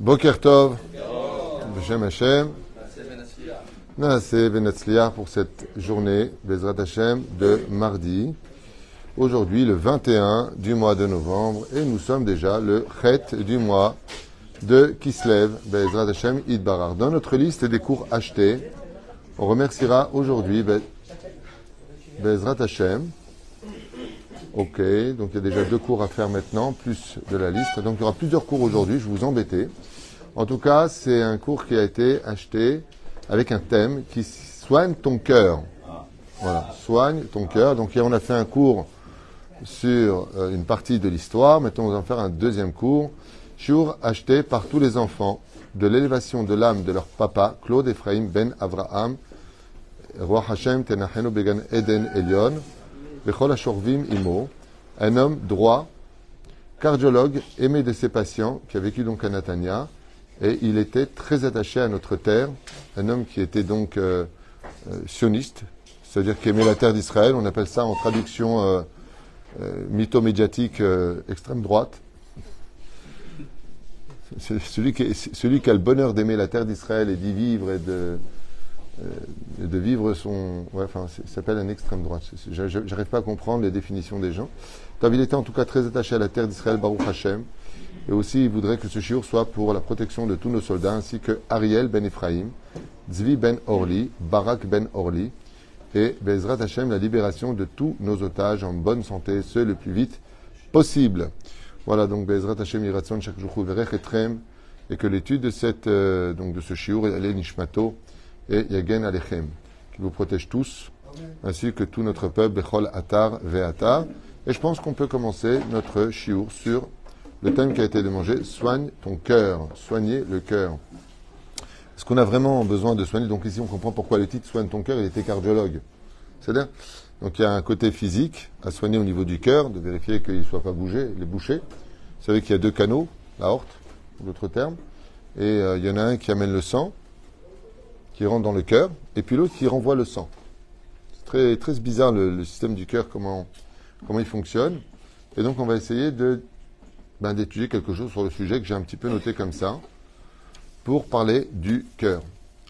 Boker Tov, Beshem Hashem, Naaseh Benatzliar pour cette journée, Bezrat Hashem, de mardi. Aujourd'hui, le 21 du mois de novembre, et nous sommes déjà le Chet du mois de Kislev, Bezrat Hashem, Idbarar. Dans notre liste des cours achetés, on remerciera aujourd'hui Be- Bezrat Hashem. Ok, donc il y a déjà deux cours à faire maintenant, plus de la liste. Donc il y aura plusieurs cours aujourd'hui, je vous embêter. En tout cas, c'est un cours qui a été acheté avec un thème qui soigne ton cœur. Voilà, soigne ton cœur. Donc on a fait un cours sur euh, une partie de l'histoire. Maintenant, on va en faire un deuxième cours sur acheté par tous les enfants de l'élévation de l'âme de leur papa, Claude Ephraim Ben Avraham, Roi Hashem Tenachenu Began Eden Elion, Imo, un homme droit, cardiologue, aimé de ses patients, qui a vécu donc à Natania, et il était très attaché à notre terre, un homme qui était donc euh, euh, sioniste, c'est-à-dire qui aimait la terre d'Israël, on appelle ça en traduction euh, mythomédiatique extrême droite. Celui qui, a le bonheur d'aimer la terre d'Israël et d'y vivre et de, de vivre son. Ouais, enfin, ça s'appelle un extrême droite. J'arrive pas à comprendre les définitions des gens. Donc, il était en tout cas très attaché à la terre d'Israël, Baruch Hashem. Et aussi, il voudrait que ce shiur soit pour la protection de tous nos soldats, ainsi que Ariel ben Ephraim, Zvi ben Orli, Barak ben Orli, et Bezrat Hashem, la libération de tous nos otages en bonne santé, ce le plus vite possible. Voilà, donc Bezrat Hashem Yiratson, chaque jour Verech Etrem, et que l'étude de, cette, euh, de ce shiur, elle Nishmato et Yagen Alechem, qui vous protège tous, ainsi que tout notre peuple, Bechol Atar Ve'atar. Et je pense qu'on peut commencer notre shiur sur le thème qui a été demandé, soigne ton cœur, soigner le cœur. Est-ce qu'on a vraiment besoin de soigner? Donc ici, on comprend pourquoi le titre Soigne ton cœur, il était cardiologue. C'est-à-dire, donc il y a un côté physique à soigner au niveau du cœur, de vérifier qu'il ne soit pas bougé, les bouchées. Vous savez qu'il y a deux canaux, la horte, pour d'autres termes, et euh, il y en a un qui amène le sang, qui rentre dans le cœur, et puis l'autre qui renvoie le sang. C'est très, très bizarre le, système du cœur, comment, comment il fonctionne. Et donc on va essayer de ben, d'étudier quelque chose sur le sujet que j'ai un petit peu noté comme ça, pour parler du cœur.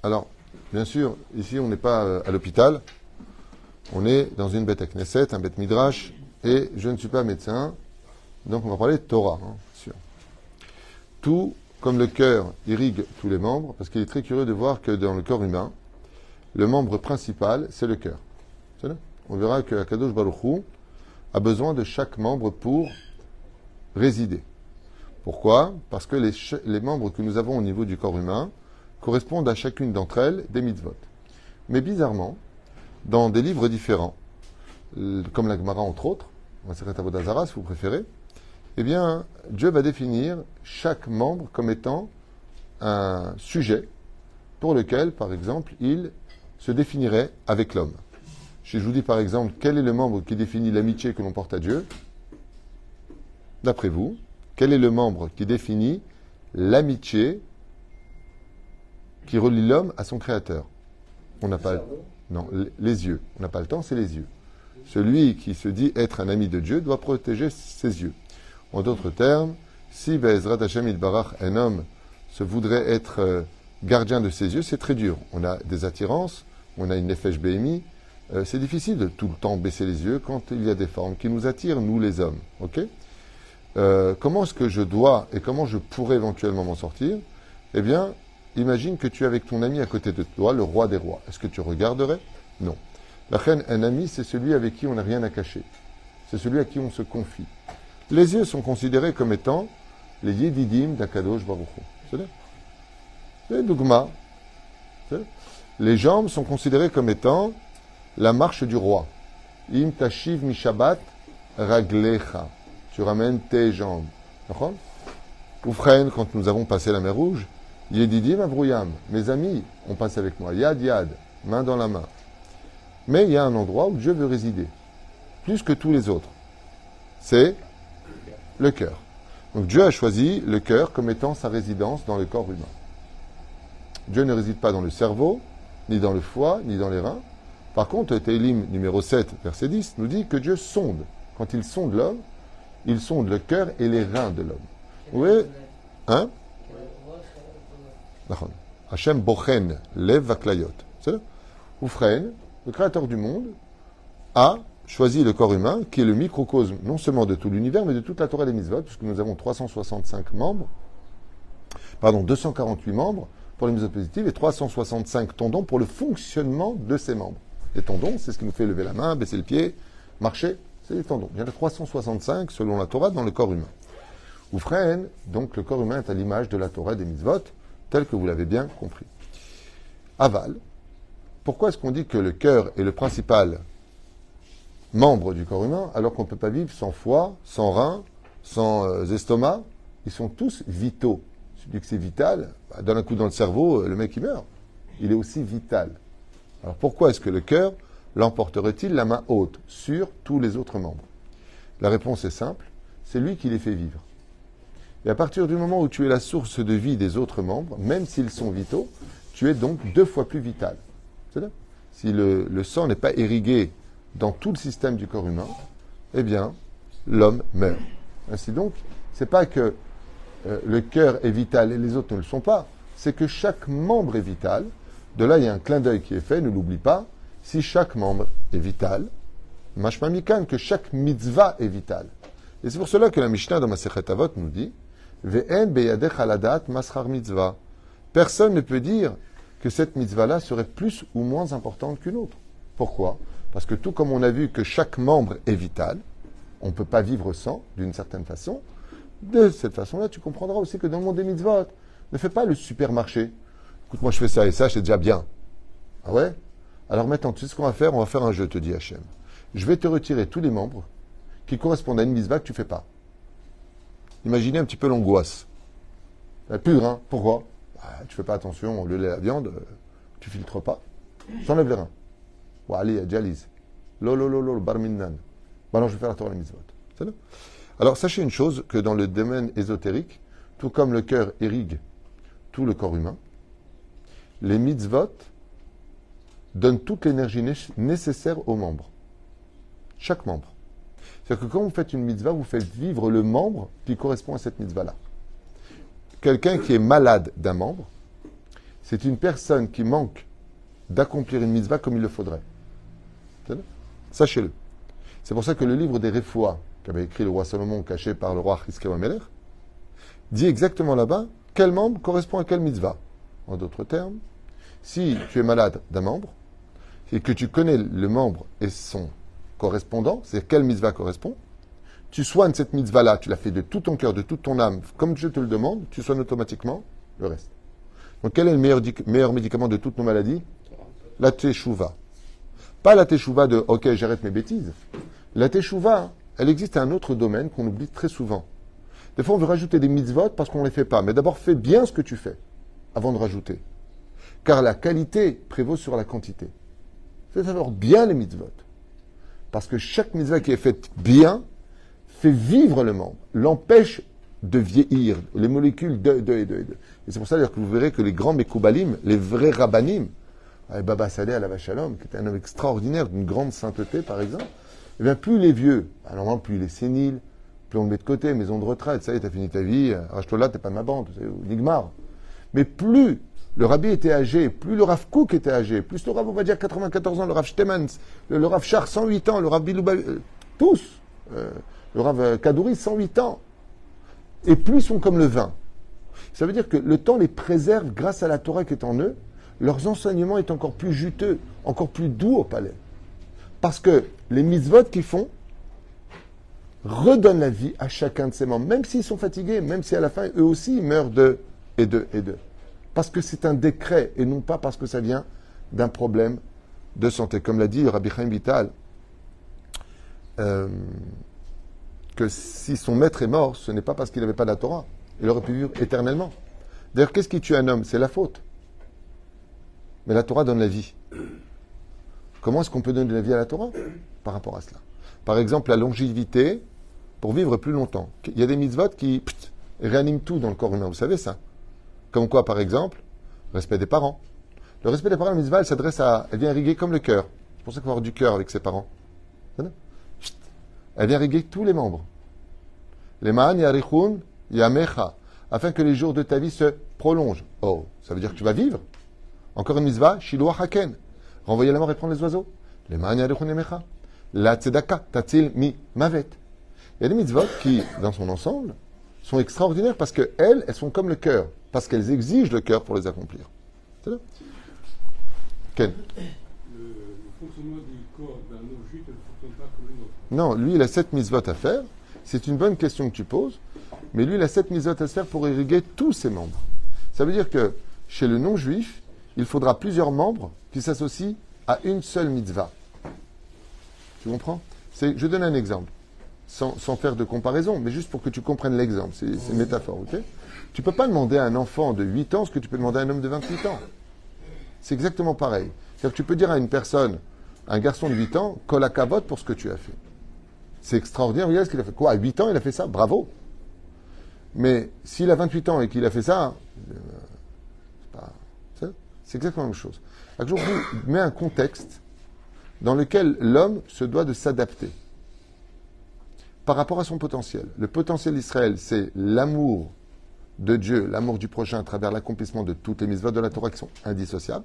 Alors, bien sûr, ici on n'est pas euh, à l'hôpital, on est dans une bête à Knesset, un bête Midrash, et je ne suis pas médecin, donc on va parler de Torah, hein. Tout, comme le cœur irrigue tous les membres, parce qu'il est très curieux de voir que dans le corps humain, le membre principal, c'est le cœur. On verra que Akadosh Baruch Hu a besoin de chaque membre pour résider. Pourquoi? Parce que les, membres que nous avons au niveau du corps humain correspondent à chacune d'entre elles des mitzvot. Mais bizarrement, dans des livres différents, comme la Gemara entre autres, ou Masechet Avodah si vous préférez, eh bien, Dieu va définir chaque membre comme étant un sujet pour lequel, par exemple, il se définirait avec l'homme. Si je vous dis par exemple, quel est le membre qui définit l'amitié que l'on porte à Dieu D'après vous, quel est le membre qui définit l'amitié qui relie l'homme à son créateur? On n'a pas non les yeux. On n'a pas le temps, c'est les yeux. Celui qui se dit être un ami de Dieu doit protéger ses yeux. En d'autres termes, si Bezrat Hashem Barach, un homme, se voudrait être euh, gardien de ses yeux, c'est très dur. On a des attirances, on a une nefesh BMI. euh, c'est difficile de tout le temps baisser les yeux quand il y a des formes qui nous attirent, nous les hommes. Euh, comment est-ce que je dois et comment je pourrais éventuellement m'en sortir? Eh bien, imagine que tu es avec ton ami à côté de toi, le roi des rois. Est-ce que tu regarderais? Non. La reine, un ami, c'est celui avec qui on n'a rien à cacher. C'est celui à qui on se confie. Les yeux sont considérés comme étant les yedidim d'Akadosh Baruch C'est Dougma. Les jambes sont considérées comme étant la marche du roi. Im tashiv mi Shabbat raglecha. Tu ramènes tes jambes. D'accord? Oufren, quand nous avons passé la mer Rouge, Yedidim Avrouyam, mes amis ont passé avec moi. Yad Yad, main dans la main. Mais il y a un endroit où Dieu veut résider, plus que tous les autres. C'est le cœur. Donc Dieu a choisi le cœur comme étant sa résidence dans le corps humain. Dieu ne réside pas dans le cerveau, ni dans le foie, ni dans les reins. Par contre, Télim numéro 7, verset 10, nous dit que Dieu sonde. Quand il sonde l'homme, il sonde le cœur et les reins de l'homme. Oui, hein? Hachem bochen lev vaklayot. C'est. Oufren, le créateur du monde, a choisi le corps humain, qui est le microcosme non seulement de tout l'univers, mais de toute la Torah des mitzvot, puisque nous avons 365 membres, pardon, 248 membres pour les mitzvot positives et 365 tendons pour le fonctionnement de ces membres. Les tendons, c'est ce qui nous fait lever la main, baisser le pied, marcher, c'est les tendons. Il y en a 365 selon la Torah dans le corps humain. Oufren, donc le corps humain est à l'image de la Torah des mitzvot, tel que vous l'avez bien compris. Aval, pourquoi est-ce qu'on dit que le cœur est le principal membre du corps humain alors qu'on ne peut pas vivre sans foie, sans rein, sans euh, estomac Ils sont tous vitaux. Tu dis que c'est vital, bah, donne un coup dans le cerveau, euh, le mec il meurt. Il est aussi vital. Alors pourquoi est-ce que le cœur l'emporterait-il la main haute sur tous les autres membres? La réponse est simple, c'est lui qui les fait vivre. Et à partir du moment où tu es la source de vie des autres membres, même s'ils sont vitaux, tu es donc deux fois plus vital. Si le, le sang n'est pas irrigué dans tout le système du corps humain, eh bien, l'homme meurt. Ainsi donc, c'est pas que euh, le cœur est vital et les autres ne le sont pas, c'est que chaque membre est vital. De là, il y a un clin d'œil qui est fait, ne l'oublie pas. Si chaque membre est vital, mashma mikan, que chaque mitzvah est vital. Et c'est pour cela que la Mishnah dans Masechet Avot nous dit Ve'en beyadech mitzvah. Personne ne peut dire que cette mitzvah-là serait plus ou moins importante qu'une autre. Pourquoi? Parce que tout comme on a vu que chaque membre est vital, on ne peut pas vivre sans, d'une certaine façon, de cette façon-là, tu comprendras aussi que dans le monde des mitzvot, ne fais pas le supermarché. Écoute, moi je fais ça et ça, c'est déjà bien. Ah ouais? Alors maintenant, tu sais ce qu'on va faire? On va faire un jeu, te dit Hachem. Je vais te retirer tous les membres qui correspondent à une mitzvah que tu fais pas. Imaginez un petit peu l'angoisse. Pure, hein? Pourquoi? Bah, Tu fais pas attention, le lait la viande, euh, tu filtres pas. J'enlève les reins. Allez, dialyse. Lolo, lolo, barminan. Bah alors je vais faire la Torah mitzvot. Alors sachez une chose, que dans le domaine ésotérique, tout comme le cœur irrigue tout le corps humain, les mitzvot donnent toute l'énergie nécessaire aux membres. Chaque membre. C'est-à-dire que quand vous faites une mitzvah, vous faites vivre le membre qui correspond à cette mitzvah-là. Quelqu'un qui est malade d'un membre, c'est une personne qui manque d'accomplir une mitzvah comme il le faudrait. Sachez-le. C'est pour ça que le livre des Refoua, qu'avait écrit le roi Salomon, caché par le roi Ameler, dit exactement là-bas quel membre correspond à quelle mitzvah. En d'autres termes, si tu es malade d'un membre, et que tu connais le membre et son correspondant, c'est quelle mitzvah correspond. Tu soignes cette mitzvah-là, tu la fais de tout ton cœur, de toute ton âme, comme je te le demande, tu soignes automatiquement le reste. Donc quel est le meilleur, meilleur médicament de toutes nos maladies? La teshuva. Pas la teshuva de OK, j'arrête mes bêtises. La teshuva, elle existe à un autre domaine qu'on oublie très souvent. Des fois, on veut rajouter des mitzvot parce qu'on ne les fait pas. Mais d'abord, fais bien ce que tu fais avant de rajouter. Car la qualité prévaut sur la quantité. Fais d'abord bien les mitzvot. Parce que chaque mitzvah qui est faite bien fait vivre le membre, l'empêche de vieillir, les molécules de, de, de, Et c'est pour ça que vous verrez que les grands Mekoubalim, les vrais Rabbanim, Baba Saleh à la Vachalom, qui était un homme extraordinaire, d'une grande sainteté par exemple, eh bien plus les vieux, alors plus il est sénile, plus on le met de côté, maison de retraite, ça y est, t'as fini ta vie, rachète-toi là, t'es pas de ma bande, Nigmar. Mais plus le rabbi était âgé, plus le Rav Kouk était âgé, plus le Rav, on va dire 94 ans, le Rav Shtemans, le, Rav Char 108 ans, le Rav Bilouba, euh, tous, euh, le Rav Kadouri 108 ans. Et plus ils sont comme le vin. Ça veut dire que le temps les préserve grâce à la Torah qui est en eux, leurs enseignements est encore plus juteux, encore plus doux au palais. Parce que les mitzvot qu'ils font redonnent la vie à chacun de ces membres, même s'ils sont fatigués, même si à la fin eux aussi meurent de et de et de parce que c'est un décret et non pas parce que ça vient d'un problème de santé. Comme l'a dit Rabbi Chaim Vital, euh, que si son maître est mort, ce n'est pas parce qu'il n'avait pas la Torah. Il aurait pu vivre éternellement. D'ailleurs, qu'est-ce qui tue un homme? C'est la faute. Mais la Torah donne la vie. Comment est-ce qu'on peut donner la vie à la Torah par rapport à cela? Par exemple, la longévité pour vivre plus longtemps. Il y a des mitzvot qui réaniment tout dans le corps humain. Vous savez ça? Comme quoi, par exemple, respect des parents. Le respect des parents, la mitzvah, elle s'adresse à. Elle vient irriguer comme le cœur. C'est pour ça qu'il faut avoir du cœur avec ses parents. Elle vient irriguer tous les membres. Les ma'an yarichun yamecha. afin que les jours de ta vie se prolongent. Oh, ça veut dire que tu vas vivre. Encore une mitzvah, Shiloh Haken. Renvoyer la mort et prendre les oiseaux. Les La tzedaka, tatil mi mavet. Il y a des mitzvot qui, dans son ensemble, sont extraordinaires parce qu'elles, elles sont comme le cœur. Parce qu'elles exigent le cœur pour les accomplir. C'est Ken Le fonctionnement du corps d'un ne fonctionne pas comme le nôtre. Non, lui, il a sept mitzvot à faire. C'est une bonne question que tu poses. Mais lui, il a sept mitzvot à faire pour irriguer tous ses membres. Ça veut dire que chez le non-juif, il faudra plusieurs membres qui s'associent à une seule mitzvah. Tu comprends? Je donne un exemple, sans, faire de comparaison, mais juste pour que tu comprennes l'exemple. C'est une métaphore, ok? Tu ne peux pas demander à un enfant de 8 ans ce que tu peux demander à un homme de 28 ans. C'est exactement pareil. Que tu peux dire à une personne, un garçon de 8 ans, colle à cabote pour ce que tu as fait. C'est extraordinaire, regarde ce qu'il a fait. Quoi, à 8 ans, il a fait ça? Bravo Mais s'il a 28 ans et qu'il a fait ça, euh, c'est exactement la même chose. Je vous mets un contexte dans lequel l'homme se doit de s'adapter par rapport à son potentiel. Le potentiel d'Israël, c'est l'amour de Dieu, l'amour du prochain à travers l'accomplissement de toutes les mises de la Torah qui sont indissociables.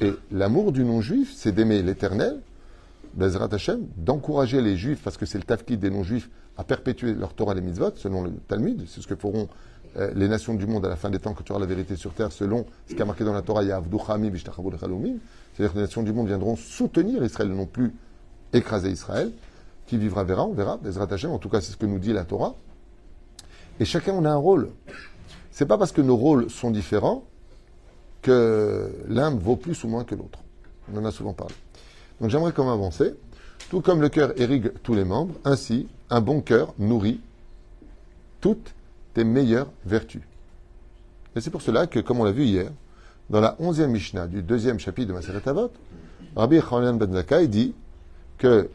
Et l'amour du non-juif, c'est d'aimer l'éternel, Hashem, d'encourager les juifs, parce que c'est le tafkid des non-juifs, à perpétuer leur Torah et les mitzvot, selon le Talmud. C'est ce que feront les nations du monde à la fin des temps, quand tu auras la vérité sur terre, selon ce qui a marqué dans la Torah, C'est-à-dire que les nations du monde viendront soutenir Israël, non plus écraser Israël. Qui vivra verra, on verra. Bezrat Hashem, en tout cas, c'est ce que nous dit la Torah. Et chacun, on a un rôle. C'est pas parce que nos rôles sont différents que l'un vaut plus ou moins que l'autre. On en a souvent parlé. Donc j'aimerais comme avancer. Tout comme le cœur irrigue tous les membres, ainsi un bon cœur nourrit toutes tes meilleures vertus. Et c'est pour cela que, comme on l'a vu hier, dans la onzième Mishnah du deuxième chapitre de Maseret Avot, Rabbi Chanan Ben Zakkai dit que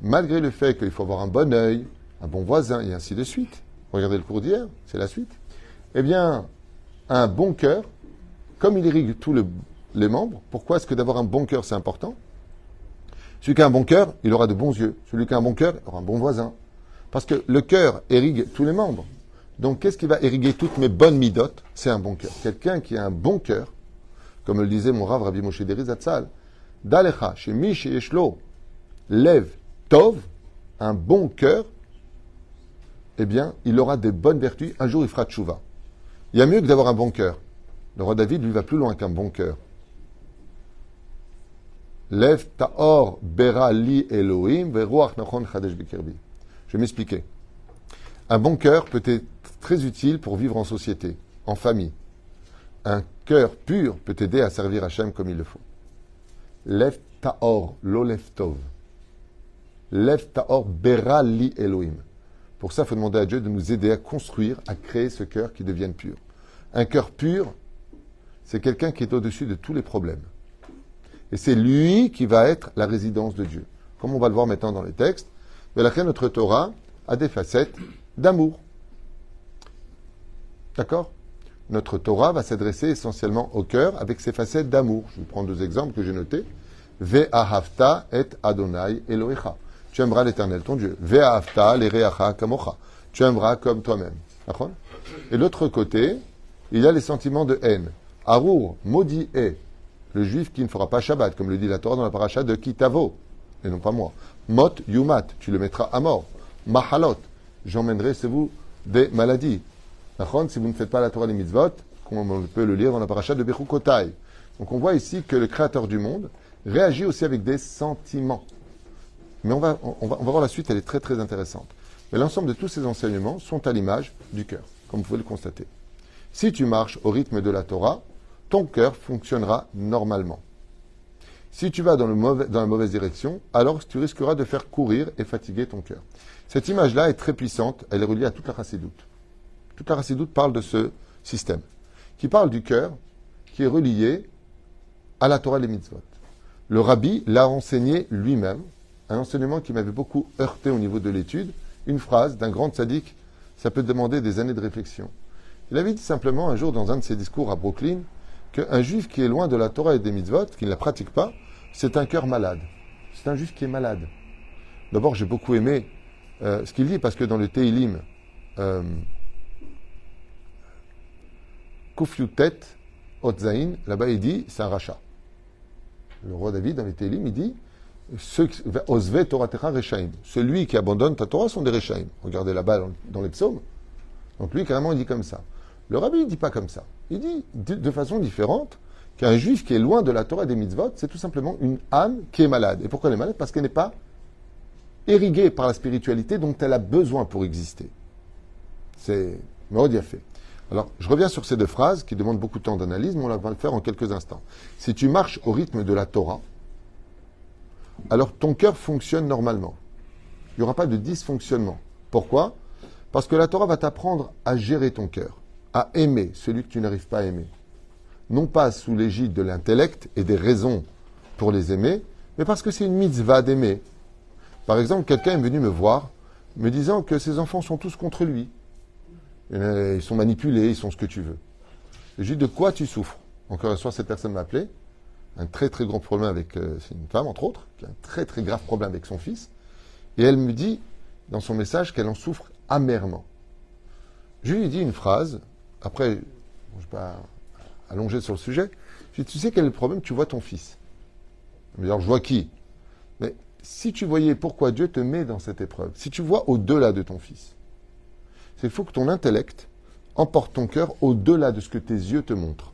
malgré le fait qu'il faut avoir un bon œil, un bon voisin et ainsi de suite, regardez le cours d'hier, c'est la suite, eh bien, un bon cœur, comme il irrigue tous les membres, pourquoi est-ce que d'avoir un bon cœur c'est important? Celui qui a un bon cœur, il aura de bons yeux. Celui qui a un bon cœur, aura un bon voisin. Parce que le cœur irrigue tous les membres. Donc, qu'est-ce qui va irriguer toutes mes bonnes midotes? C'est un bon cœur. Quelqu'un qui a un bon cœur, comme le disait mon rave Rabbi Moshe Deri Zatzal, Dalecha, chez Mish et Eshlo, lève Tov, un bon cœur, eh bien, il aura des bonnes vertus. Un jour, il fera tchouva. Il y a mieux que d'avoir un bon cœur. Le roi David, lui, va plus loin qu'un bon cœur. Lev ta'or bera li Elohim nachon chadesh Je vais m'expliquer. Un bon cœur peut être très utile pour vivre en société, en famille. Un cœur pur peut aider à servir Hachem comme il le faut. Lev ta'or, lo lev tov. Lev ta'or bera Elohim. Pour ça, il faut demander à Dieu de nous aider à construire, à créer ce cœur qui devienne pur. Un cœur pur, c'est quelqu'un qui est au-dessus de tous les problèmes. Et c'est lui qui va être la résidence de Dieu. Comme on va le voir maintenant dans les textes, notre Torah a des facettes d'amour. D'accord? Notre Torah va s'adresser essentiellement au cœur avec ses facettes d'amour. Je vous prends deux exemples que j'ai notés. Ve'ahavta et Adonai Elohecha. Tu aimeras l'éternel ton Dieu. Ve'ahavta l'ereacha kamocha. Tu aimeras comme toi-même. Et l'autre côté, il y a les sentiments de haine. Arour, maudit est le juif qui ne fera pas Shabbat, comme le dit la Torah dans la paracha de Kitavo, et non pas moi. Mot Yumat, tu le mettras à mort. Mahalot, j'emmènerai, c'est vous, des maladies. Si vous ne faites pas la Torah des mitzvot, comme on peut le lire dans la paracha de Bechukotai. Donc on voit ici que le Créateur du monde réagit aussi avec des sentiments. Mais on va, on va, on va voir la suite, elle est très très intéressante. Mais l'ensemble de tous ces enseignements sont à l'image du cœur, comme vous pouvez le constater. Si tu marches au rythme de la Torah, ton cœur fonctionnera normalement. Si tu vas dans, la mauvaise direction, alors tu risqueras de faire courir et fatiguer ton cœur. Cette image-là est très puissante, elle est reliée à toute la chassidoute. Toute la chassidoute parle de ce système, qui parle du cœur, qui est relié à la Torah et les mitzvot. Le rabbi l'a enseigné lui-même, un enseignement qui m'avait beaucoup heurté au niveau de l'étude, une phrase d'un grand sadique, ça peut demander des années de réflexion. Il avait dit simplement un jour dans un de ses discours à Brooklyn, qu'un juif qui est loin de la Torah et des mitzvot, qui ne la pratique pas, c'est un cœur malade. C'est un juif qui est malade. D'abord, j'ai beaucoup aimé euh, ce qu'il dit, parce que dans le Teilim, euh, Kufyutet Otzaïn, là-bas il dit c'est un rachat. Le roi David, dans les Télim, il dit Osve Toratecha Rechaim. Celui qui abandonne ta Torah sont des Rechaim. Regardez là-bas dans, les psaumes. Donc lui, carrément, il dit comme ça. Le rabbi, il dit pas comme ça. Il dit de, façon différente qu'un juif qui est loin de la Torah des mitzvot, c'est tout simplement une âme qui est malade. Et pourquoi elle est malade? Parce qu'elle n'est pas irriguée par la spiritualité dont elle a besoin pour exister. C'est a fait. Alors, je reviens sur ces deux phrases qui demandent beaucoup de temps d'analyse, mais on va le faire en quelques instants. Si tu marches au rythme de la Torah, alors ton cœur fonctionne normalement. Il n'y aura pas de dysfonctionnement. Pourquoi? Parce que la Torah va t'apprendre à gérer ton cœur, à aimer celui que tu n'arrives pas à aimer. Non pas sous l'égide de l'intellect et des raisons pour les aimer, mais parce que c'est une mitzvah d'aimer. Par exemple, quelqu'un est venu me voir me disant que ses enfants sont tous contre lui. Ils sont manipulés, ils sont ce que tu veux. je lui dis, de quoi tu souffres Encore un soir, cette personne m'a appelé. Un très très grand problème avec, euh, c'est une femme entre autres, qui a un très très grave problème avec son fils. Et elle me dit, dans son message, qu'elle en souffre amèrement. Je lui dis une phrase, après, je ne vais pas allonger sur le sujet. Je lui dis, tu sais quel est le problème? Tu vois ton fils. Dit, alors je vois qui? Mais si tu voyais pourquoi Dieu te met dans cette épreuve, si tu vois au-delà de ton fils, c'est faut que ton intellect emporte ton cœur au-delà de ce que tes yeux te montrent.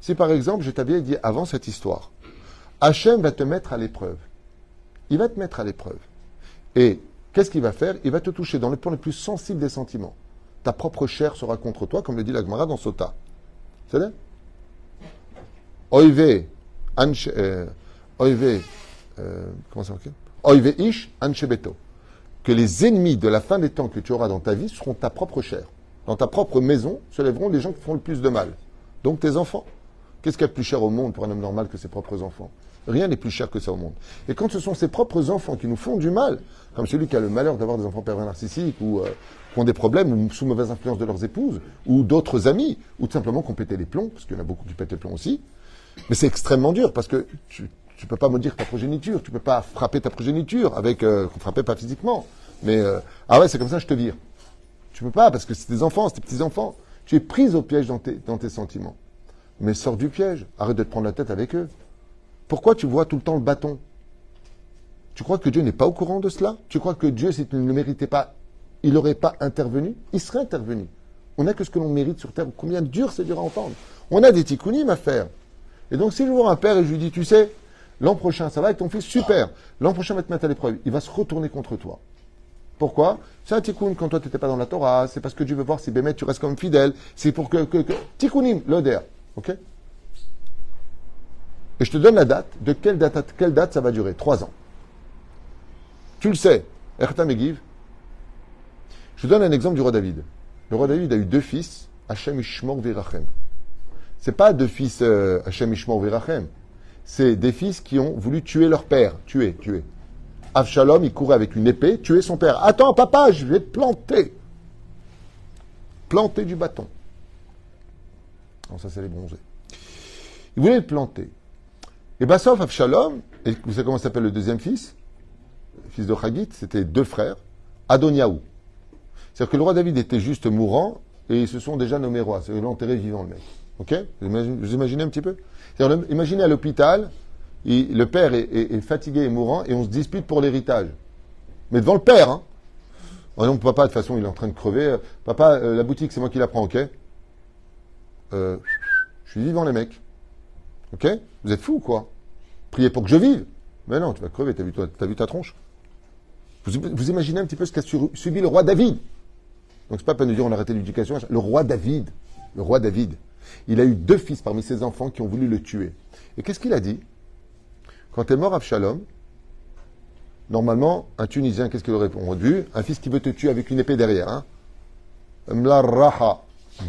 Si par exemple, je t'avais dit avant cette histoire, Hachem va te mettre à l'épreuve. Il va te mettre à l'épreuve. Et qu'est-ce qu'il va faire? Il va te toucher dans le point le plus sensible des sentiments. Ta propre chair sera contre toi, comme le dit la Gemara dans Sota. C'est là Oive, euh, Oive, euh, comment ça Oive ish anchebeto que les ennemis de la fin des temps que tu auras dans ta vie seront ta propre chair. Dans ta propre maison se lèveront les gens qui font le plus de mal. Donc tes enfants. Qu'est-ce qu'il y a de plus cher au monde pour un homme normal que ses propres enfants? Rien n'est plus cher que ça au monde. Et quand ce sont ses propres enfants qui nous font du mal, comme celui qui a le malheur d'avoir des enfants pervers narcissiques ou euh, qui ont des problèmes ou sous mauvaise influence de leurs épouses ou d'autres amis, ou tout simplement qui ont pété les plombs, parce qu'il y en a beaucoup qui pètent les plombs aussi, mais c'est extrêmement dur parce que tu, tu peux pas maudire ta progéniture, tu peux pas frapper ta progéniture avec, euh, frapper pas physiquement, mais euh, ah ouais, c'est comme ça, je te vire. Tu peux pas parce que c'est tes enfants, c'est tes petits enfants. Tu es prise au piège dans tes, dans tes sentiments. Mais sors du piège, arrête de te prendre la tête avec eux. Pourquoi tu vois tout le temps le bâton? Tu crois que Dieu n'est pas au courant de cela? Tu crois que Dieu, s'il ne le méritait pas, il n'aurait pas intervenu? Il serait intervenu. On n'a que ce que l'on mérite sur terre. Combien dur c'est dur à entendre. On a des tikkunim à faire. Et donc, si je vois un père et je lui dis, tu sais, L'an prochain, ça va avec ton fils, super. L'an prochain, va te mettre à l'épreuve. Il va se retourner contre toi. Pourquoi? C'est un tikkun quand toi tu n'étais pas dans la Torah. C'est parce que Dieu veut voir si Bémet tu restes comme fidèle. C'est pour que, que, tikkunim, l'oder. Ok? Et je te donne la date. De quelle date quelle date ça va durer? Trois ans. Tu le sais. Erta Megiv. Je te donne un exemple du roi David. Le roi David a eu deux fils, Hachem Ishmor Virachem. C'est pas deux fils euh, Hachem Ishmor Virachem c'est des fils qui ont voulu tuer leur père. Tuer, tuer. Avshalom, il courait avec une épée, tuer son père. Attends, papa, je vais te planter. Planter du bâton. Non, ça, c'est les bronzés. Il voulait le planter. Et sauf Avshalom, et vous savez comment s'appelle le deuxième fils? Fils de Chagit, c'était deux frères, Adoniaou. C'est-à-dire que le roi David était juste mourant, et ils se sont déjà nommés rois. C'est l'enterré vivant, le mec. Ok? Vous imaginez un petit peu? Imaginez à l'hôpital, le père est, fatigué et mourant et on se dispute pour l'héritage. Mais devant le père, hein. Oh non, papa, de toute façon, il est en train de crever. Papa, euh, la boutique, c'est moi qui la prends, ok? Euh, Je suis vivant, les mecs. Ok? Vous êtes fous, quoi? Priez pour que je vive. Mais non, tu vas crever, t'as vu, ta tronche vous, imaginez un petit peu ce qu'a subi le roi David Donc c'est pas peine de dire on a arrêté l'éducation. Le roi David. Le roi David. Il a eu deux fils parmi ses enfants qui ont voulu le tuer. Et qu'est-ce qu'il a dit Quand est mort Abshalom, normalement, un Tunisien, qu'est-ce qu'il aurait répondu Un fils qui veut te tuer avec une épée derrière. Hein Mlaraha,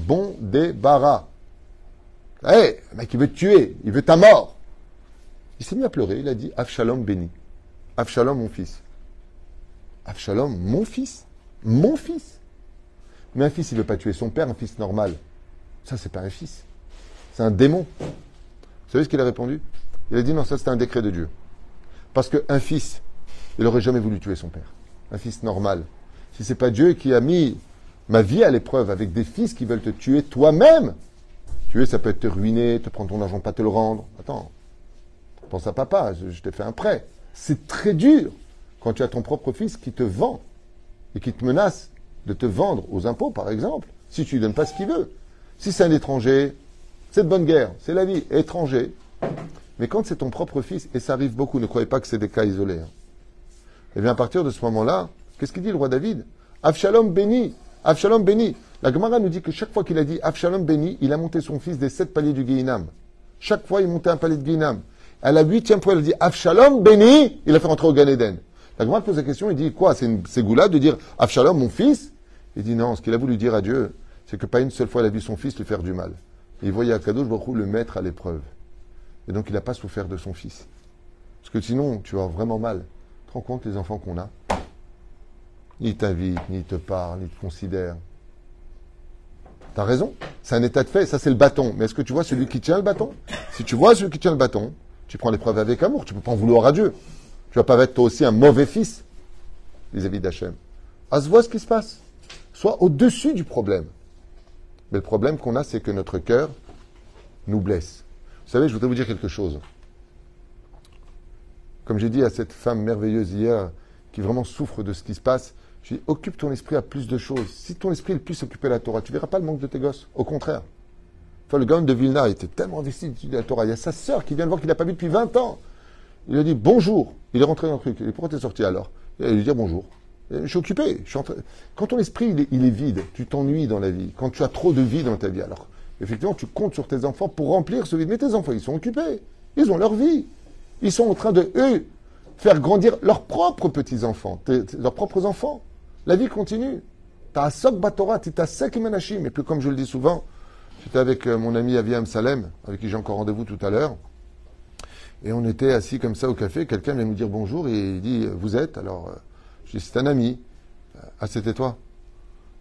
bon débarras. Hé, hey, le mec, il veut te tuer, il veut ta mort. Il s'est mis à pleurer, il a dit Avshalom béni. Avshalom, mon fils. Avshalom, mon fils Mon fils Mais un fils, il ne veut pas tuer son père, un fils normal. Ça, c'est pas un fils. C'est un démon. Vous savez ce qu'il a répondu? Il a dit non, ça c'est un décret de Dieu. Parce qu'un fils, il n'aurait jamais voulu tuer son père. Un fils normal. Si c'est pas Dieu qui a mis ma vie à l'épreuve avec des fils qui veulent te tuer toi-même. Tuer, ça peut être te ruiner, te prendre ton argent, pas te le rendre. Attends, pense à papa, je, je t'ai fait un prêt. C'est très dur quand tu as ton propre fils qui te vend et qui te menace de te vendre aux impôts, par exemple, si tu lui donnes pas ce qu'il veut. Si c'est un étranger, c'est de bonne guerre, c'est la vie, étranger. Mais quand c'est ton propre fils, et ça arrive beaucoup, ne croyez pas que c'est des cas isolés. Hein. Et bien à partir de ce moment-là, qu'est-ce qu'il dit le roi David? Avshalom béni, Avshalom béni. La Gemara nous dit que chaque fois qu'il a dit Avshalom béni, il a monté son fils des sept paliers du Guéinam. Chaque fois, il montait un palier de Guéinam. À la huitième fois, il a dit Avshalom béni, il a fait rentrer au Gan Eden. La Gemara pose la question, il dit quoi? C'est une ségoula de dire Avshalom, mon fils? Il dit non, ce qu'il a voulu dire à Dieu, c'est que pas une seule fois il a vu son fils lui faire du mal. Il voyait Akadosh Baruch le mettre à l'épreuve. Et donc il n'a pas souffert de son fils. Parce que sinon, tu vas vraiment mal. Tu te rends compte les enfants qu'on a Ni t'invitent, ni te parlent, ni te considèrent. T'as raison, c'est un état de fait, ça c'est le bâton. Mais est-ce que tu vois celui qui tient le bâton? Si tu vois celui qui tient le bâton, tu prends l'épreuve avec amour, tu peux pas en vouloir à Dieu. Tu vas pas être toi aussi un mauvais fils vis-à-vis d'Hachem. À se voir ce qui se passe. Sois au-dessus du problème. Mais le problème qu'on a, c'est que notre cœur nous blesse. Vous savez, je voudrais vous dire quelque chose. Comme j'ai dit à cette femme merveilleuse hier, qui vraiment souffre de ce qui se passe, dit, occupe ton esprit à plus de choses. Si ton esprit est plus occupé de la Torah, tu verras pas le manque de tes gosses. Au contraire. Enfin, le gamin de Vilna était tellement investi de la Torah. Il y a sa sœur qui vient de voir qu'il n'a pas vu depuis 20 ans. Il a dit bonjour. Il est rentré dans le truc. Et pourquoi t'es sorti alors? Il lui dit bonjour. Je suis occupé. Je suis train... Quand ton esprit il est, vide, tu t'ennuies dans la vie. Quand tu as trop de vie dans ta vie, alors effectivement, tu comptes sur tes enfants pour remplir ce vide. Mais tes enfants, ils sont occupés. Ils ont leur vie. Ils sont en train de, eux, faire grandir leurs propres petits-enfants, leurs propres enfants. La vie continue. T'as Sok Batora, t'as Sek Menachim. Et puis, comme je le dis souvent, j'étais avec euh, mon ami Aviam Salem, avec qui j'ai encore rendez-vous tout à l'heure. Et on était assis comme ça au café. Quelqu'un vient nous dire bonjour et il dit Vous êtes? Alors, euh, je dis C'est un ami. Ah, c'était toi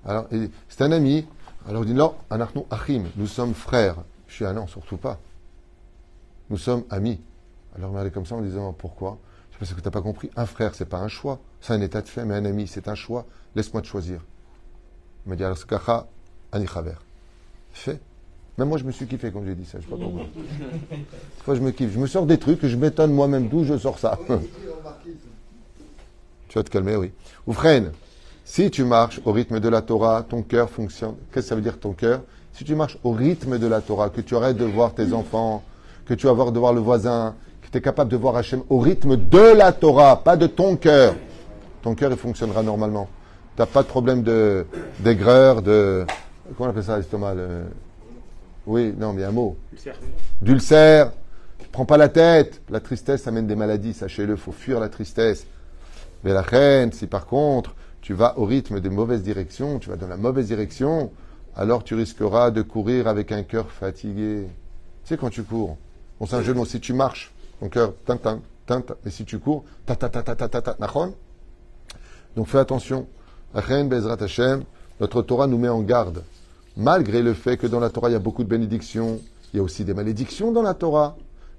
Alors, il dit C'est un ami. Alors, il dit Non, Anachnu Achim, nous sommes frères. Je dis Ah non, surtout pas. Nous sommes amis. Alors, allait comme ça en disant Pourquoi? C'est parce que tu n'as pas compris. Un frère, c'est pas un choix. C'est un état de fait, mais un ami, c'est un choix. Laisse-moi te choisir. Il m'a dit Alors, Skacha, Anichaver. Fait. Même moi, je me suis kiffé quand j'ai dit ça. Je sais pas pourquoi. Des fois, je me kiffe. Je me sors des trucs et je m'étonne moi-même d'où je sors ça. Tu vas te calmer, oui. Oufren, si tu marches au rythme de la Torah, ton cœur fonctionne. Qu'est-ce que ça veut dire ton cœur? Si tu marches au rythme de la Torah, que tu arrêtes de voir tes enfants, que tu vas de voir le voisin, que tu es capable de voir Hachem au rythme de la Torah, pas de ton cœur, ton cœur, il fonctionnera normalement. Tu n'as pas de problème de d'aigreur, de. Comment on appelle ça, l'estomac le- Oui, non, mais il un mot. D'ulcère. Prends pas la tête. La tristesse amène des maladies, sachez-le. faut fuir la tristesse. Mais la reine, si par contre, tu vas au rythme des mauvaises directions, tu vas dans la mauvaise direction, alors tu risqueras de courir avec un cœur fatigué. Tu sais, quand tu cours, on mots. Si tu marches, ton cœur, tin, tin, tin, tin. Et si tu cours, ta, ta, ta, ta, ta, ta, ta, Donc fais attention. Achen Bezrat Hashem, notre Torah nous met en garde. Malgré le fait que dans la Torah, il y a beaucoup de bénédictions, il y a aussi des malédictions dans la Torah.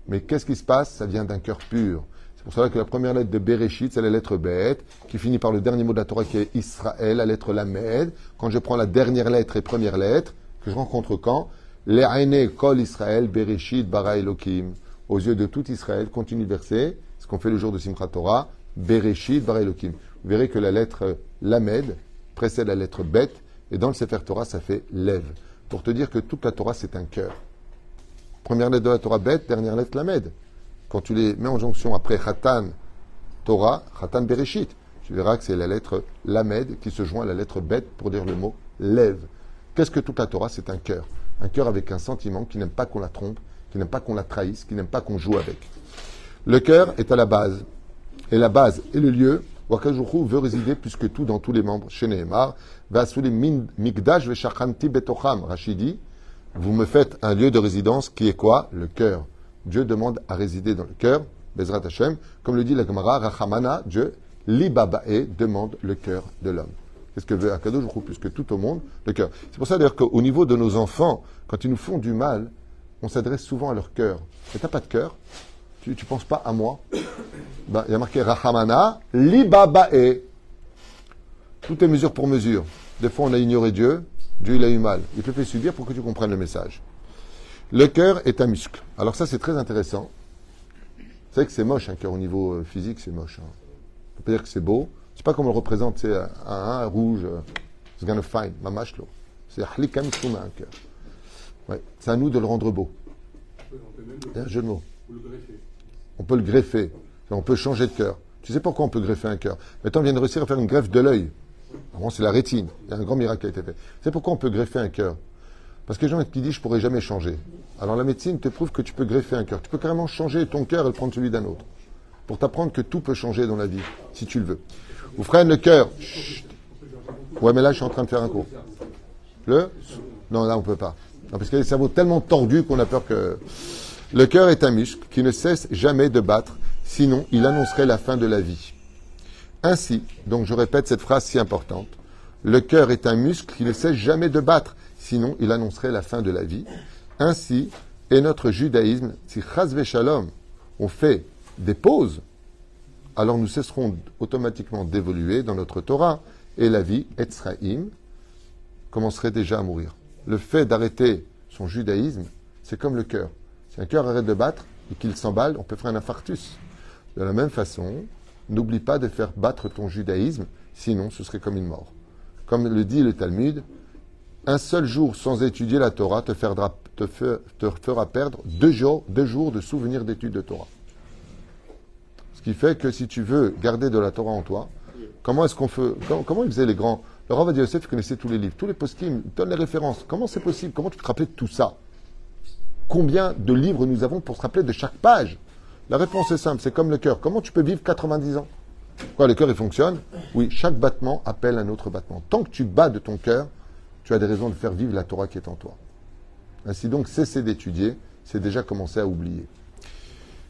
Mais qu'est-ce qui se passe? Ça vient d'un cœur pur. C'est pour cela que la première lettre de Bereshit, c'est la lettre Bet, qui finit par le dernier mot de la Torah qui est Israël, la lettre Lamed. Quand je prends la dernière lettre et première lettre, que je rencontre quand? Le'aine kol Israël, Bereshit, bara Elohim. Aux yeux de tout Israël, continue le verset, ce qu'on fait le jour de Simchat Torah, Bereshit, bara Elohim. Vous verrez que la lettre Lamed précède la lettre Bet, et dans le Sefer Torah, ça fait Lev. Pour te dire que toute la Torah, c'est un cœur. Première lettre de la Torah, Bet, dernière lettre Lamed. Quand tu les mets en jonction après Khatan, Torah, Khatan Bereshit, tu verras que c'est la lettre Lamed qui se joint à la lettre Bet pour dire le mot Lev. Qu'est-ce que toute la Torah C'est un cœur. Un cœur avec un sentiment qui n'aime pas qu'on la trompe, qui n'aime pas qu'on la trahisse, qui n'aime pas qu'on joue avec. Le cœur est à la base. Et la base est le lieu où Akajourou veut résider plus que tout dans tous les membres. Chez Nehemar, Migdash Betocham. Rachidi, vous me faites un lieu de résidence qui est quoi? Le cœur. Dieu demande à résider dans le cœur, Bezrat Hashem, comme le dit la Gemara, Rachamana, Dieu, Libabae, demande le cœur de l'homme. Qu'est-ce que veut Akadosh Baruch plus que tout au monde? Le cœur. C'est pour ça d'ailleurs qu'au niveau de nos enfants, quand ils nous font du mal, on s'adresse souvent à leur cœur. Mais t'as pas de cœur? Tu ne penses pas à moi? Ben, Il y a marqué Rachamana, Libabae. Tout est mesure pour mesure. Des fois, on a ignoré Dieu. Dieu, il a eu mal. Il te fait subir pour que tu comprennes le message. Le cœur est un muscle. Alors ça, c'est très intéressant. Vous savez que c'est moche, un cœur au niveau euh, physique, c'est moche. Hein. On peut dire que c'est beau. C'est pas comme on le représente, c'est un, rouge. C'est gonna fine, mamashlo. C'est un cœur. C'est à nous de le rendre beau. C'est un jeu de mots. On peut le greffer. On peut changer de cœur. Tu sais pourquoi on peut greffer un cœur? Maintenant, on vient de réussir à faire une greffe de l'œil. Bon, c'est la rétine. Il y a un grand miracle qui a été fait. C'est pourquoi on peut greffer un cœur? Parce que les gens qui disent je pourrais jamais changer. Alors la médecine te prouve que tu peux greffer un cœur. Tu peux carrément changer ton cœur et le prendre celui d'un autre. Pour t'apprendre que tout peut changer dans la vie, si tu le veux. Vous freinez le cœur. Ouais, mais là, je suis en train de faire un cours. Le? Non, là, on peut pas. parce que les cerveaux tellement tordus qu'on a peur que. Le cœur est un muscle qui ne cesse jamais de battre, sinon il annoncerait la fin de la vie. Ainsi, donc je répète cette phrase si importante, le cœur est un muscle qui ne cesse jamais de battre, sinon il annoncerait la fin de la vie. Ainsi est notre judaïsme, si chas shalom, on fait des pauses, alors nous cesserons automatiquement d'évoluer dans notre Torah, et la vie, Etzraïm, commencerait déjà à mourir. Le fait d'arrêter son judaïsme, c'est comme le cœur. Si un cœur arrête de battre et qu'il s'emballe, on peut faire un infarctus. De la même façon, n'oublie pas de faire battre ton judaïsme, sinon ce serait comme une mort. Comme le dit le Talmud, un seul jour sans étudier la Torah te, fera, perdre deux jours, deux jours de souvenirs d'études de Torah. Ce qui fait que si tu veux garder de la Torah en toi, comment est-ce qu'on fait comment, ils faisaient les grands? Le Rav Yosef connaissait tous les livres, tous les poskim, donne les références. Comment c'est possible? Comment tu te rappelles de tout ça? Combien de livres nous avons pour se rappeler de chaque page? La réponse est simple, c'est comme le cœur. Comment tu peux vivre 90 ans? Quoi, le cœur, il fonctionne? Oui, chaque battement appelle un autre battement. Tant que tu bats de ton cœur, tu as des raisons de faire vivre la Torah qui est en toi. Ainsi donc, cesser d'étudier, c'est déjà commencer à oublier.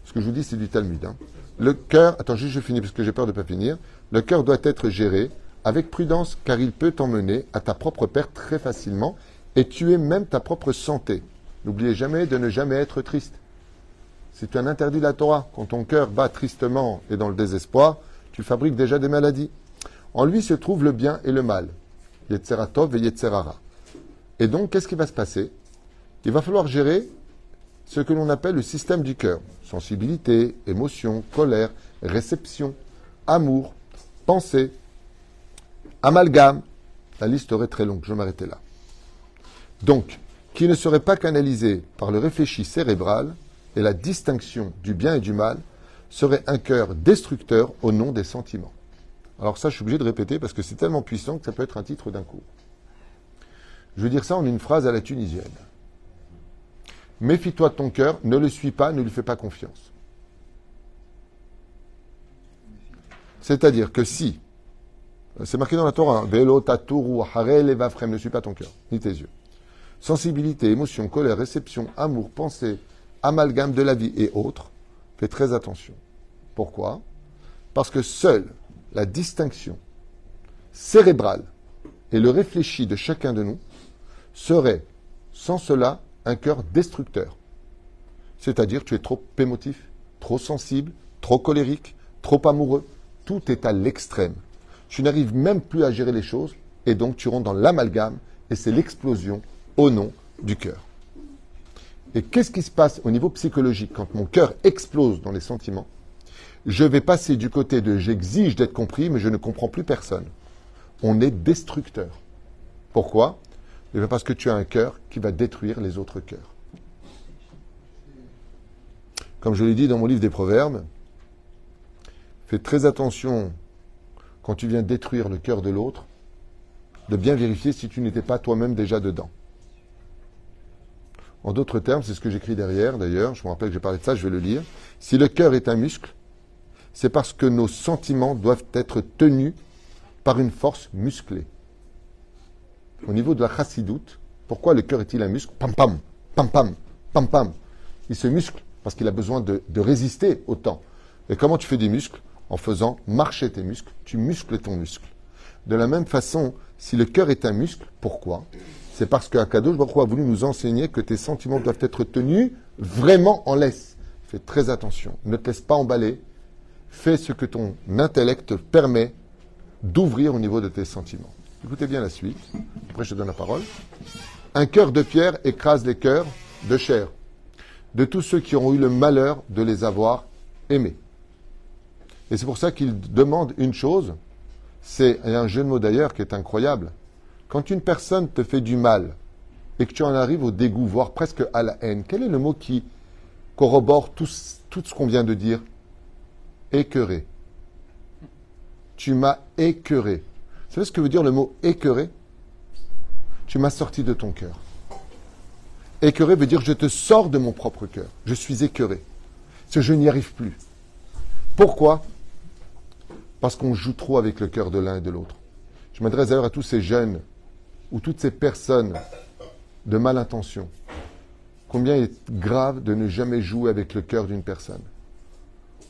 Ce que je vous dis, c'est du Talmud. Hein. Le cœur, attends, juste je finis parce que j'ai peur de ne pas finir. Le cœur doit être géré avec prudence car il peut t'emmener à ta propre perte très facilement et tuer même ta propre santé. N'oubliez jamais de ne jamais être triste. Si tu as un interdit de la Torah, quand ton cœur bat tristement et dans le désespoir, tu fabriques déjà des maladies. En lui se trouve le bien et le mal. Yetzeratov et Yetzerara. Et donc, qu'est-ce qui va se passer? Il va falloir gérer ce que l'on appelle le système du cœur. Sensibilité, émotion, colère, réception, amour, pensée, amalgame. La liste serait très longue, je m'arrêter là. Donc, qui ne serait pas canalisé par le réfléchi cérébral et la distinction du bien et du mal, serait un cœur destructeur au nom des sentiments. Alors ça, je suis obligé de répéter parce que c'est tellement puissant que ça peut être un titre d'un cours. Je veux dire ça en une phrase à la tunisienne. Méfie-toi de ton cœur, ne le suis pas, ne lui fais pas confiance. C'est-à-dire que si, c'est marqué dans la Torah, hein, Velo, taturu, ne suis pas ton cœur, ni tes yeux. Sensibilité, émotion, colère, réception, amour, pensée, amalgame de la vie et autres, fais très attention. Pourquoi? Parce que seule la distinction cérébrale et le réfléchi de chacun de nous serait, sans cela, un cœur destructeur. C'est-à-dire tu es trop émotif, trop sensible, trop colérique, trop amoureux. Tout est à l'extrême. Tu n'arrives même plus à gérer les choses et donc tu rentres dans l'amalgame et c'est l'explosion au nom du cœur. Et qu'est-ce qui se passe au niveau psychologique quand mon cœur explose dans les sentiments? Je vais passer du côté de j'exige d'être compris, mais je ne comprends plus personne. On est destructeur. Pourquoi? Eh Parce que tu as un cœur qui va détruire les autres cœurs. Comme je l'ai dit dans mon livre des Proverbes, fais très attention quand tu viens détruire le cœur de l'autre, de bien vérifier si tu n'étais pas toi-même déjà dedans. En d'autres termes, c'est ce que j'écris derrière, d'ailleurs, je me rappelle que j'ai parlé de ça, je vais le lire. Si le cœur est un muscle, c'est parce que nos sentiments doivent être tenus par une force musclée. Au niveau de la chassidoute, pourquoi le cœur est-il un muscle? Pam pam, pam pam, pam pam. Il se muscle parce qu'il a besoin de, résister au temps. Et comment tu fais des muscles En faisant marcher tes muscles, tu muscles ton muscle. De la même façon, si le cœur est un muscle, pourquoi? C'est parce qu'Akadosh Baruch a voulu nous enseigner que tes sentiments doivent être tenus vraiment en laisse. Fais très attention. Ne te laisse pas emballer. Fais ce que ton intellect te permet d'ouvrir au niveau de tes sentiments. Écoutez bien la suite. Après, je te donne la parole. Un cœur de pierre écrase les cœurs de chair de tous ceux qui ont eu le malheur de les avoir aimés. Et c'est pour ça qu'il demande une chose, c'est un jeu de mots d'ailleurs qui est incroyable. Quand une personne te fait du mal et que tu en arrives au dégoût, voire presque à la haine, quel est le mot qui corrobore tout ce qu'on vient de dire? Écœuré. Tu m'as écœuré. Vous savez ce que veut dire le mot écœuré? Tu m'as sorti de ton cœur. Écœuré veut dire je te sors de mon propre cœur. Je suis écœuré. Je n'y arrive plus. Pourquoi? Parce qu'on joue trop avec le cœur de l'un et de l'autre. Je m'adresse d'ailleurs à tous ces jeunes ou toutes ces personnes de mal intention. Combien il est grave de ne jamais jouer avec le cœur d'une personne?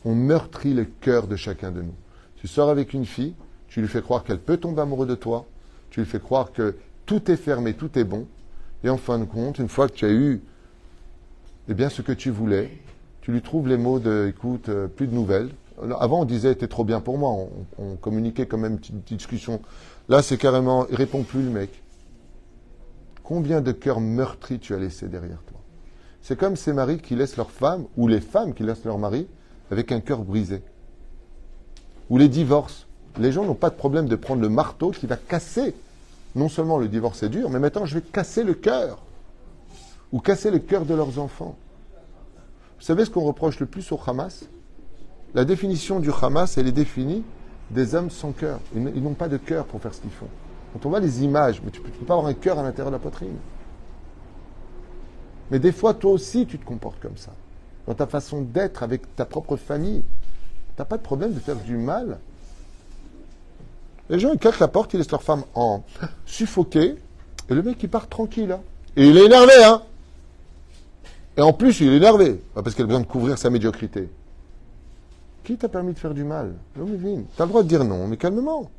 On meurtrit le cœur de chacun de nous. Tu sors avec une fille, tu lui fais croire qu'elle peut tomber amoureuse de toi, tu lui fais croire que tout est fermé, tout est bon, et en fin de compte, une fois que tu as eu eh bien, ce que tu voulais, tu lui trouves les mots de écoute, euh, plus de nouvelles. Avant, on disait t'es trop bien pour moi, on, communiquait quand même une petite, discussion. Là, c'est carrément, il répond plus le mec. Combien de cœurs meurtris tu as laissé derrière toi? C'est comme ces maris qui laissent leur femme, ou les femmes qui laissent leur mari, avec un cœur brisé. Ou les divorces. Les gens n'ont pas de problème de prendre le marteau qui va casser. Non seulement le divorce est dur, mais maintenant je vais casser le cœur. Ou casser le cœur de leurs enfants. Vous savez ce qu'on reproche le plus au Hamas? La définition du Hamas, elle est définie des hommes sans cœur. Ils n'ont pas de cœur pour faire ce qu'ils font. Quand on voit les images, mais tu ne peux pas avoir un cœur à l'intérieur de la poitrine. Mais des fois, toi aussi, tu te comportes comme ça. Dans ta façon d'être avec ta propre famille. Tu n'as pas de problème de faire du mal. Les gens, ils claquent la porte, ils laissent leur femme en suffoqué, et le mec, il part tranquille. Hein. Et il est énervé, hein Et en plus, il est énervé, parce qu'il a besoin de couvrir sa médiocrité. Qui t'a permis de faire du mal? L'homme Tu as le droit de dire non, mais calmement.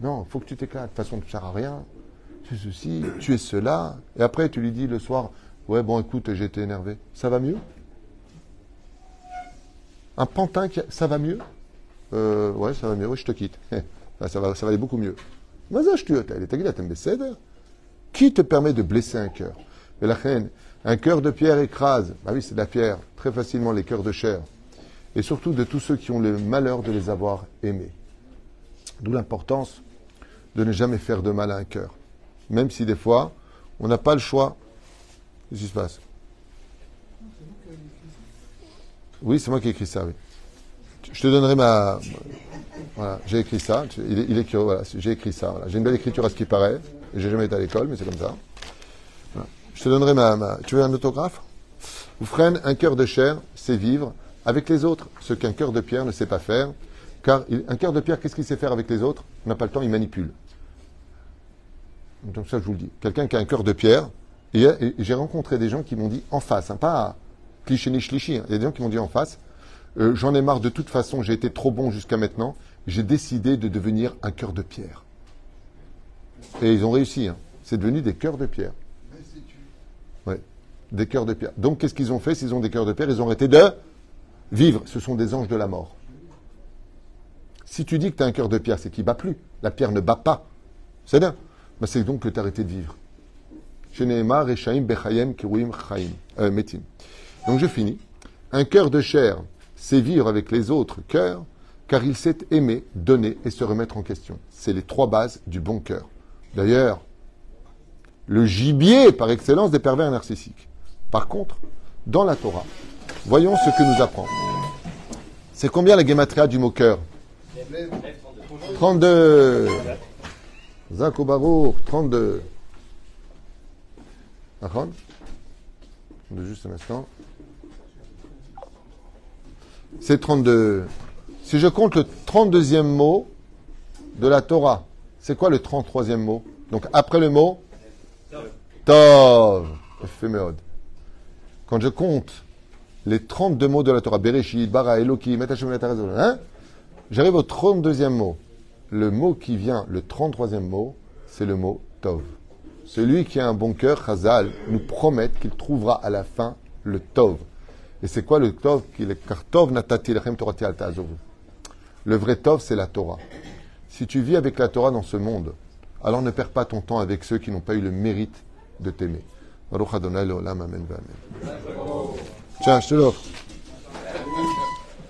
Non, il faut que tu t'éclates. De toute façon, tu ne sers à rien. Tu es ceci, tu es cela. Et après, tu lui dis le soir Ouais, bon, écoute, j'ai été énervé. Ça va mieux? Un pantin, qui ça va mieux euh, Ouais, ça va mieux. Oui, je te quitte. ça, va, ça va aller beaucoup mieux. Qui te permet de blesser un cœur Un cœur de pierre écrase. Bah oui, c'est de la pierre. Très facilement, les cœurs de chair. Et surtout de tous ceux qui ont le malheur de les avoir aimés. D'où l'importance de ne jamais faire de mal à un cœur. Même si des fois, on n'a pas le choix. Qu'est-ce qui se passe? Oui, c'est moi qui ai écrit ça, oui. Je te donnerai ma. Voilà, j'ai écrit ça. Il voilà, j'ai écrit ça. J'ai une belle écriture à ce qui paraît. J'ai jamais été à l'école, mais c'est comme ça. Je te donnerai ma, Tu veux un autographe? Vous freinez un cœur de chair, c'est vivre avec les autres, ce qu'un cœur de pierre ne sait pas faire. Car un cœur de pierre, qu'est-ce qu'il sait faire avec les autres? On n'a pas le temps, il manipule. Donc ça, je vous le dis. Quelqu'un qui a un cœur de pierre, et, j'ai rencontré des gens qui m'ont dit en face, hein, pas hein. il y a des gens qui m'ont dit en face, euh, j'en ai marre de toute façon, j'ai été trop bon jusqu'à maintenant, j'ai décidé de devenir un cœur de pierre. Et ils ont réussi, hein. c'est devenu des cœurs de pierre. Oui, des cœurs de pierre. Donc qu'est-ce qu'ils ont fait s'ils ont des cœurs de pierre? Ils ont arrêté de vivre. Ce sont des anges de la mort. Si tu dis que tu as un cœur de pierre, c'est qu'il ne bat plus. La pierre ne bat pas. C'est bien. C'est donc que tu as arrêté de vivre. Euh, donc je finis. Un cœur de chair, c'est vivre avec les autres cœurs, car il sait aimer, donner et se remettre en question. C'est les trois bases du bon cœur. D'ailleurs, le gibier par excellence des pervers narcissiques. Par contre, dans la Torah, voyons ce que nous apprend. C'est combien la gematria du mot cœur? 32. Zako 32. D'accord Juste un instant. C'est 32. Si je compte le 32e mot de la Torah, c'est quoi le 33e mot? Donc après le mot Tov. Quand je compte les 32 mots de la Torah, Bereshit, Bara, Eloki, hein J'arrive au 32e mot. Le mot qui vient, le 33e mot, c'est le mot Tov. Celui qui a un bon cœur, Chazal, nous promet qu'il trouvera à la fin le Tov. Et c'est quoi le Tov Le vrai Tov, c'est la Torah. Si tu vis avec la Torah dans ce monde, alors ne perds pas ton temps avec ceux qui n'ont pas eu le mérite de t'aimer. Tiens, je te l'offre.